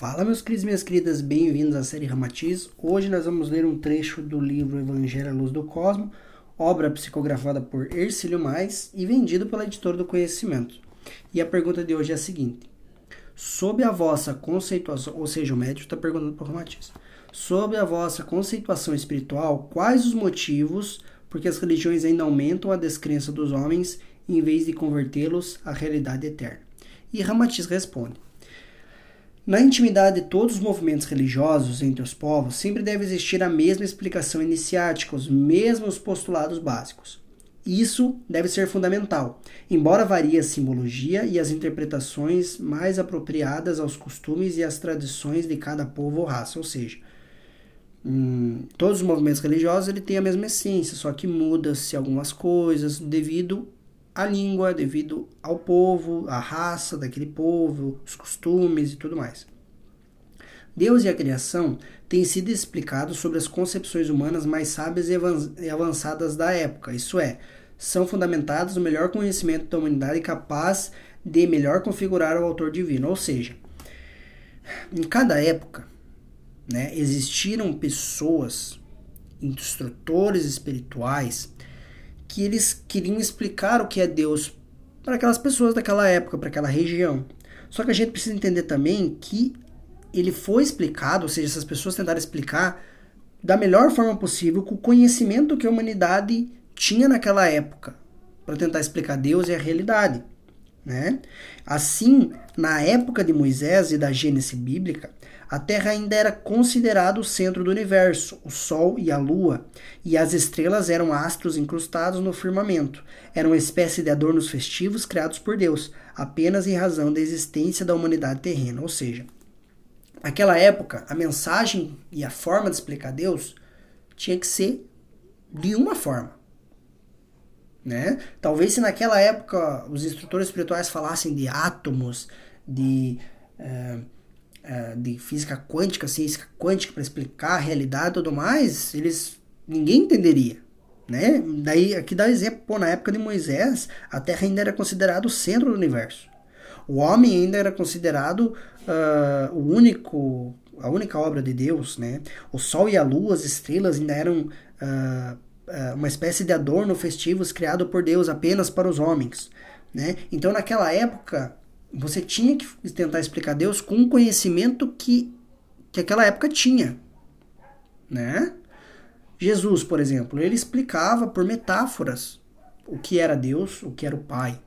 Fala, meus queridos e minhas queridas, bem-vindos à série Ramatiz. Hoje nós vamos ler um trecho do livro Evangelho à Luz do Cosmo, obra psicografada por Ercílio Mais e vendido pela editora do Conhecimento. E a pergunta de hoje é a seguinte: Sob a vossa conceituação, ou seja, o médico está perguntando para o Ramatiz, sob a vossa conceituação espiritual, quais os motivos porque as religiões ainda aumentam a descrença dos homens em vez de convertê-los à realidade eterna? E Ramatiz responde: na intimidade de todos os movimentos religiosos entre os povos, sempre deve existir a mesma explicação iniciática, os mesmos postulados básicos. Isso deve ser fundamental, embora varie a simbologia e as interpretações mais apropriadas aos costumes e às tradições de cada povo ou raça, ou seja, hum, todos os movimentos religiosos ele tem a mesma essência, só que muda-se algumas coisas devido a língua, devido ao povo, à raça daquele povo, os costumes e tudo mais. Deus e a criação têm sido explicados sobre as concepções humanas mais sábias e avançadas da época, isso é, são fundamentados no melhor conhecimento da humanidade capaz de melhor configurar o autor divino, ou seja, em cada época, né, existiram pessoas, instrutores espirituais, que eles queriam explicar o que é Deus para aquelas pessoas daquela época, para aquela região. Só que a gente precisa entender também que ele foi explicado, ou seja, essas pessoas tentaram explicar da melhor forma possível com o conhecimento que a humanidade tinha naquela época, para tentar explicar Deus e a realidade. Né? Assim, na época de Moisés e da Gênese bíblica, a Terra ainda era considerada o centro do universo, o Sol e a Lua, e as estrelas eram astros incrustados no firmamento. Eram uma espécie de adornos festivos criados por Deus, apenas em razão da existência da humanidade terrena. Ou seja, naquela época, a mensagem e a forma de explicar Deus tinha que ser de uma forma. Né? Talvez se naquela época os instrutores espirituais falassem de átomos, de. Uh, é, de física quântica, ciência quântica para explicar a realidade e tudo mais, eles ninguém entenderia, né? Daí aqui dá exemplo, pô, na época de Moisés, a Terra ainda era considerado o centro do universo. O homem ainda era considerado uh, o único, a única obra de Deus, né? O Sol e a Lua, as estrelas ainda eram uh, uh, uma espécie de adorno festivos criado por Deus apenas para os homens, né? Então naquela época você tinha que tentar explicar Deus com o conhecimento que, que aquela época tinha, né? Jesus, por exemplo, ele explicava por metáforas o que era Deus, o que era o Pai.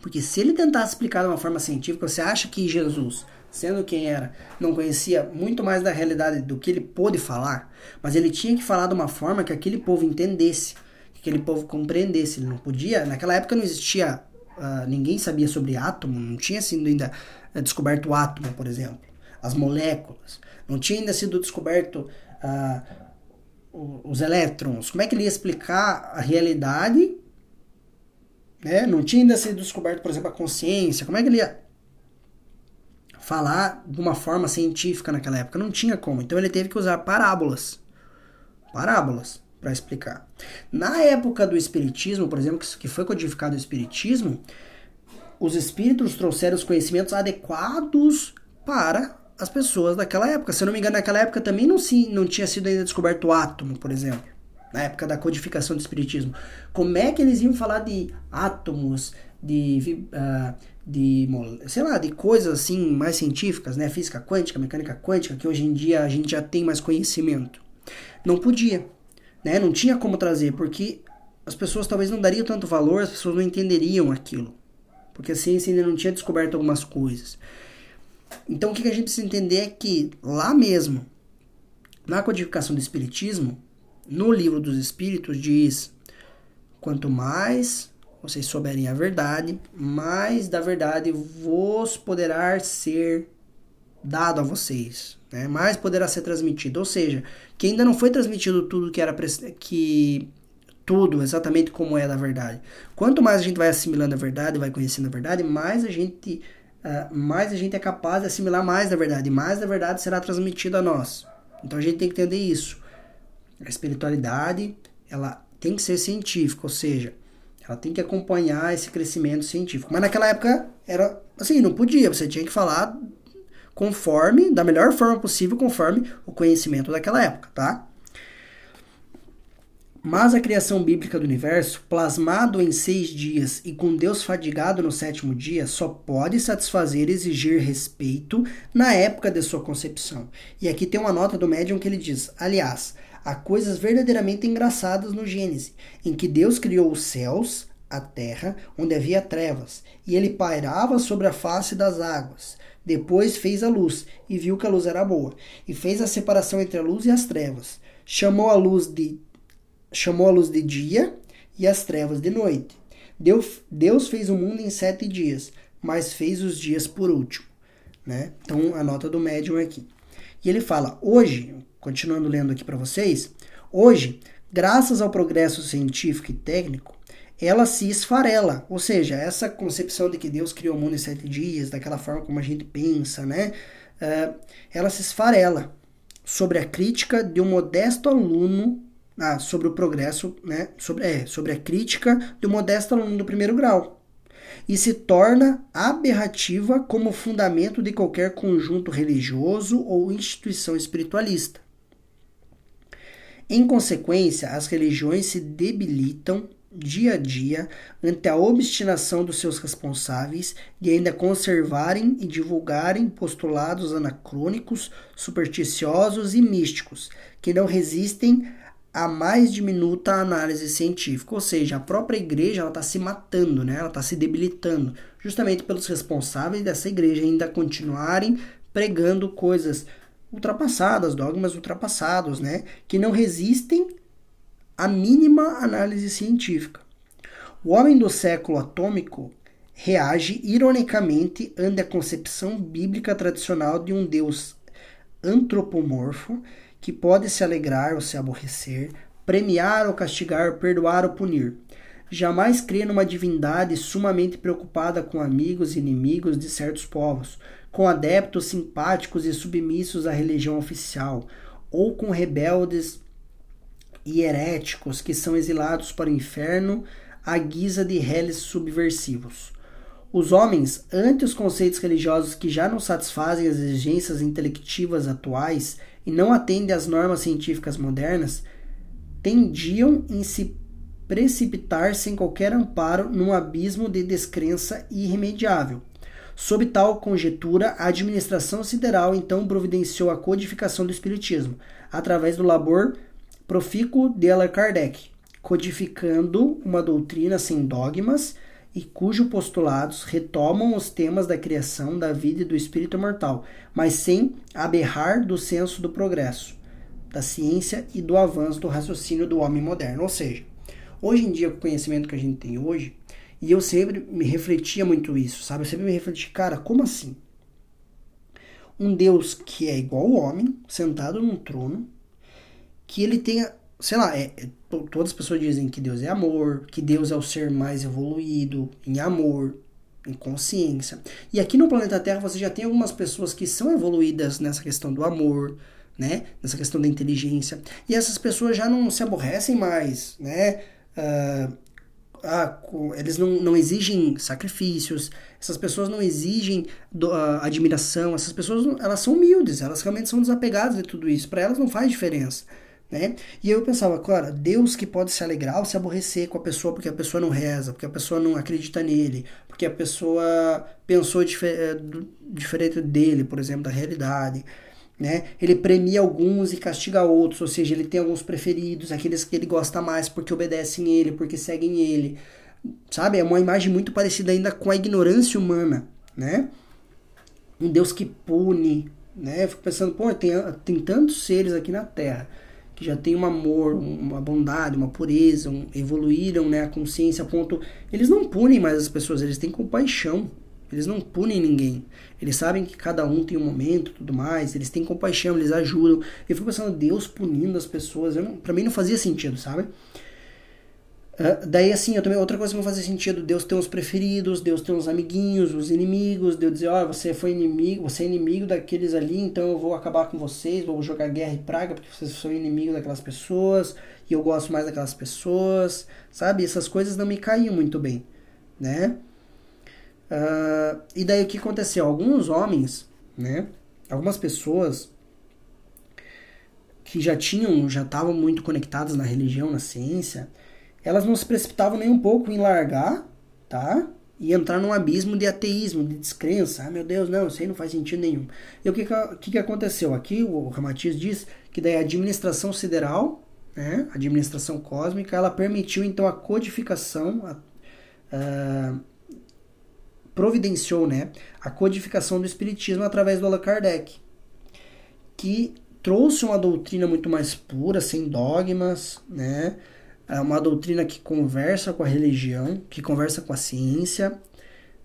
Porque se ele tentasse explicar de uma forma científica, você acha que Jesus, sendo quem era, não conhecia muito mais da realidade do que ele pôde falar, mas ele tinha que falar de uma forma que aquele povo entendesse, que aquele povo compreendesse. Ele não podia, naquela época não existia uh, ninguém sabia sobre átomo, não tinha sido ainda eh, descoberto o átomo, por exemplo, as moléculas, não tinha ainda sido descoberto uh, os elétrons. Como é que ele ia explicar a realidade? Né? Não tinha ainda sido descoberto, por exemplo, a consciência. Como é que ele ia falar de uma forma científica naquela época? Não tinha como. Então ele teve que usar parábolas. Parábolas para explicar. Na época do Espiritismo, por exemplo, que foi codificado o Espiritismo, os espíritos trouxeram os conhecimentos adequados para as pessoas daquela época. Se eu não me engano, naquela época também não, se, não tinha sido ainda descoberto o átomo, por exemplo. Na época da codificação do Espiritismo. Como é que eles iam falar de átomos, de, uh, de sei lá, de coisas assim mais científicas, né? Física quântica, mecânica quântica, que hoje em dia a gente já tem mais conhecimento. Não podia né? Não tinha como trazer, porque as pessoas talvez não dariam tanto valor, as pessoas não entenderiam aquilo. Porque a ciência ainda não tinha descoberto algumas coisas. Então o que a gente precisa entender é que lá mesmo, na codificação do Espiritismo, no livro dos Espíritos diz: quanto mais vocês souberem a verdade, mais da verdade vos poderá ser dado a vocês, né? mais poderá ser transmitido. Ou seja, que ainda não foi transmitido tudo que era que tudo exatamente como é da verdade. Quanto mais a gente vai assimilando a verdade, vai conhecendo a verdade, mais a gente uh, mais a gente é capaz de assimilar mais da verdade, mais da verdade será transmitida a nós. Então a gente tem que entender isso. A espiritualidade, ela tem que ser científica, ou seja, ela tem que acompanhar esse crescimento científico. Mas naquela época era assim, não podia, você tinha que falar conforme, da melhor forma possível, conforme o conhecimento daquela época, tá? Mas a criação bíblica do universo, plasmado em seis dias e com Deus fadigado no sétimo dia, só pode satisfazer e exigir respeito na época de sua concepção. E aqui tem uma nota do médium que ele diz: aliás, há coisas verdadeiramente engraçadas no Gênesis, em que Deus criou os céus, a terra, onde havia trevas, e ele pairava sobre a face das águas. Depois fez a luz, e viu que a luz era boa, e fez a separação entre a luz e as trevas. Chamou a luz de chamou a luz de dia e as trevas de noite. Deus, Deus fez o mundo em sete dias, mas fez os dias por último. Né? Então, a nota do médium é aqui. E ele fala: hoje, continuando lendo aqui para vocês, hoje, graças ao progresso científico e técnico, ela se esfarela. Ou seja, essa concepção de que Deus criou o mundo em sete dias, daquela forma como a gente pensa, né? Uh, ela se esfarela sobre a crítica de um modesto aluno ah, sobre o progresso, né, sobre, é, sobre a crítica do modesto aluno do primeiro grau, e se torna aberrativa como fundamento de qualquer conjunto religioso ou instituição espiritualista. Em consequência, as religiões se debilitam dia a dia ante a obstinação dos seus responsáveis de ainda conservarem e divulgarem postulados anacrônicos, supersticiosos e místicos, que não resistem a mais diminuta análise científica, ou seja, a própria igreja está se matando, né? ela está se debilitando, justamente pelos responsáveis dessa igreja ainda continuarem pregando coisas ultrapassadas, dogmas ultrapassados, né? que não resistem à mínima análise científica. O homem do século atômico reage ironicamente ante a concepção bíblica tradicional de um Deus antropomorfo que pode se alegrar ou se aborrecer, premiar ou castigar, perdoar ou punir. Jamais crê numa divindade sumamente preocupada com amigos e inimigos de certos povos, com adeptos simpáticos e submissos à religião oficial, ou com rebeldes e heréticos que são exilados para o inferno à guisa de reles subversivos. Os homens, ante os conceitos religiosos que já não satisfazem as exigências intelectivas atuais, e não atende às normas científicas modernas, tendiam em se precipitar sem qualquer amparo num abismo de descrença irremediável. Sob tal conjetura, a administração sideral então providenciou a codificação do Espiritismo, através do labor profícuo de Allan Kardec, codificando uma doutrina sem dogmas e cujos postulados retomam os temas da criação, da vida e do espírito mortal, mas sem aberrar do senso do progresso, da ciência e do avanço do raciocínio do homem moderno. Ou seja, hoje em dia, com o conhecimento que a gente tem hoje, e eu sempre me refletia muito isso, sabe? Eu sempre me refleti, cara, como assim? Um Deus que é igual ao homem, sentado num trono, que ele tenha sei lá, é, é, todas as pessoas dizem que Deus é amor, que Deus é o ser mais evoluído em amor, em consciência. E aqui no planeta Terra você já tem algumas pessoas que são evoluídas nessa questão do amor, né? Nessa questão da inteligência. E essas pessoas já não se aborrecem mais, né? Uh, ah, eles não, não exigem sacrifícios, essas pessoas não exigem do, uh, admiração, essas pessoas elas são humildes, elas realmente são desapegadas de tudo isso. Para elas não faz diferença. Né? E eu pensava, claro, Deus que pode se alegrar ou se aborrecer com a pessoa porque a pessoa não reza, porque a pessoa não acredita nele, porque a pessoa pensou eh, diferente dele, por exemplo, da realidade. Né? Ele premia alguns e castiga outros, ou seja, ele tem alguns preferidos, aqueles que ele gosta mais porque obedecem ele, porque seguem ele. Sabe? É uma imagem muito parecida ainda com a ignorância humana, né? Um Deus que pune, né? Eu fico pensando, pô, tem, tem tantos seres aqui na Terra que já tem um amor, uma bondade, uma pureza, um, evoluíram né, a consciência a ponto. Eles não punem mais as pessoas, eles têm compaixão. Eles não punem ninguém. Eles sabem que cada um tem um momento tudo mais. Eles têm compaixão, eles ajudam. Eu fico pensando, Deus punindo as pessoas. Para mim não fazia sentido, sabe? Uh, daí, assim, eu também, outra coisa que não fazia sentido, Deus tem uns preferidos, Deus tem uns amiguinhos, os inimigos, Deus dizer, ó, oh, você foi inimigo, você é inimigo daqueles ali, então eu vou acabar com vocês, vou jogar guerra e praga, porque vocês são inimigos daquelas pessoas, e eu gosto mais daquelas pessoas, sabe? Essas coisas não me caíam muito bem, né? Uh, e daí o que aconteceu? Alguns homens, né, algumas pessoas que já tinham, já estavam muito conectadas na religião, na ciência, elas não se precipitavam nem um pouco em largar, tá? E entrar num abismo de ateísmo, de descrença. Ah, meu Deus, não, isso aí não faz sentido nenhum. E o que que, que aconteceu? Aqui o Ramatiz diz que daí a administração sideral, né, a administração cósmica, ela permitiu então a codificação, a, a, providenciou né, a codificação do espiritismo através do Allan Kardec, que trouxe uma doutrina muito mais pura, sem dogmas, né? É uma doutrina que conversa com a religião, que conversa com a ciência,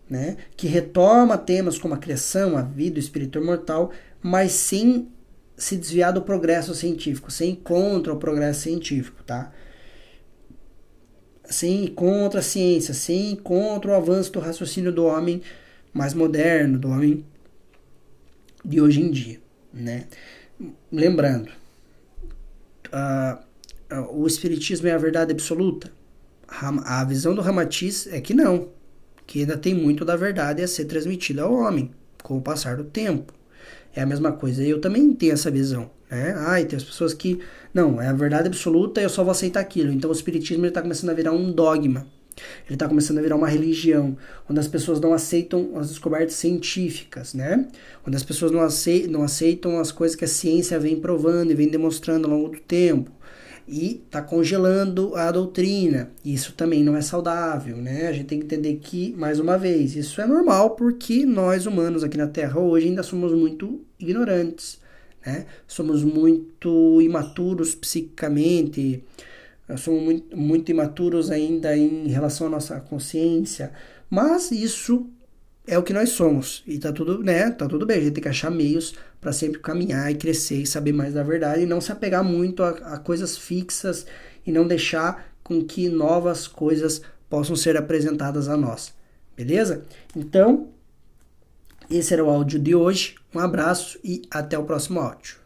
né? Que retoma temas como a criação, a vida, o espírito imortal, mas sem se desviar do progresso científico, sem contra o progresso científico, tá? Sem contra a ciência, sem contra o avanço do raciocínio do homem mais moderno, do homem de hoje em dia, né? lembrando, uh, o Espiritismo é a verdade absoluta? A visão do Ramatiz é que não, que ainda tem muito da verdade a ser transmitida ao homem com o passar do tempo. É a mesma coisa, eu também tenho essa visão. Né? Ai, tem as pessoas que, não, é a verdade absoluta e eu só vou aceitar aquilo. Então o Espiritismo está começando a virar um dogma. Ele está começando a virar uma religião, onde as pessoas não aceitam as descobertas científicas, né? Onde as pessoas não não aceitam as coisas que a ciência vem provando e vem demonstrando ao longo do tempo. E está congelando a doutrina. Isso também não é saudável, né? A gente tem que entender que, mais uma vez, isso é normal porque nós humanos aqui na Terra hoje ainda somos muito ignorantes, né? Somos muito imaturos psicicamente, nós somos muito, muito imaturos ainda em relação à nossa consciência, mas isso é o que nós somos e tá tudo, né? Tá tudo bem. A gente tem que achar meios para sempre caminhar e crescer e saber mais da verdade e não se apegar muito a, a coisas fixas e não deixar com que novas coisas possam ser apresentadas a nós. Beleza? Então, esse era o áudio de hoje. Um abraço e até o próximo áudio.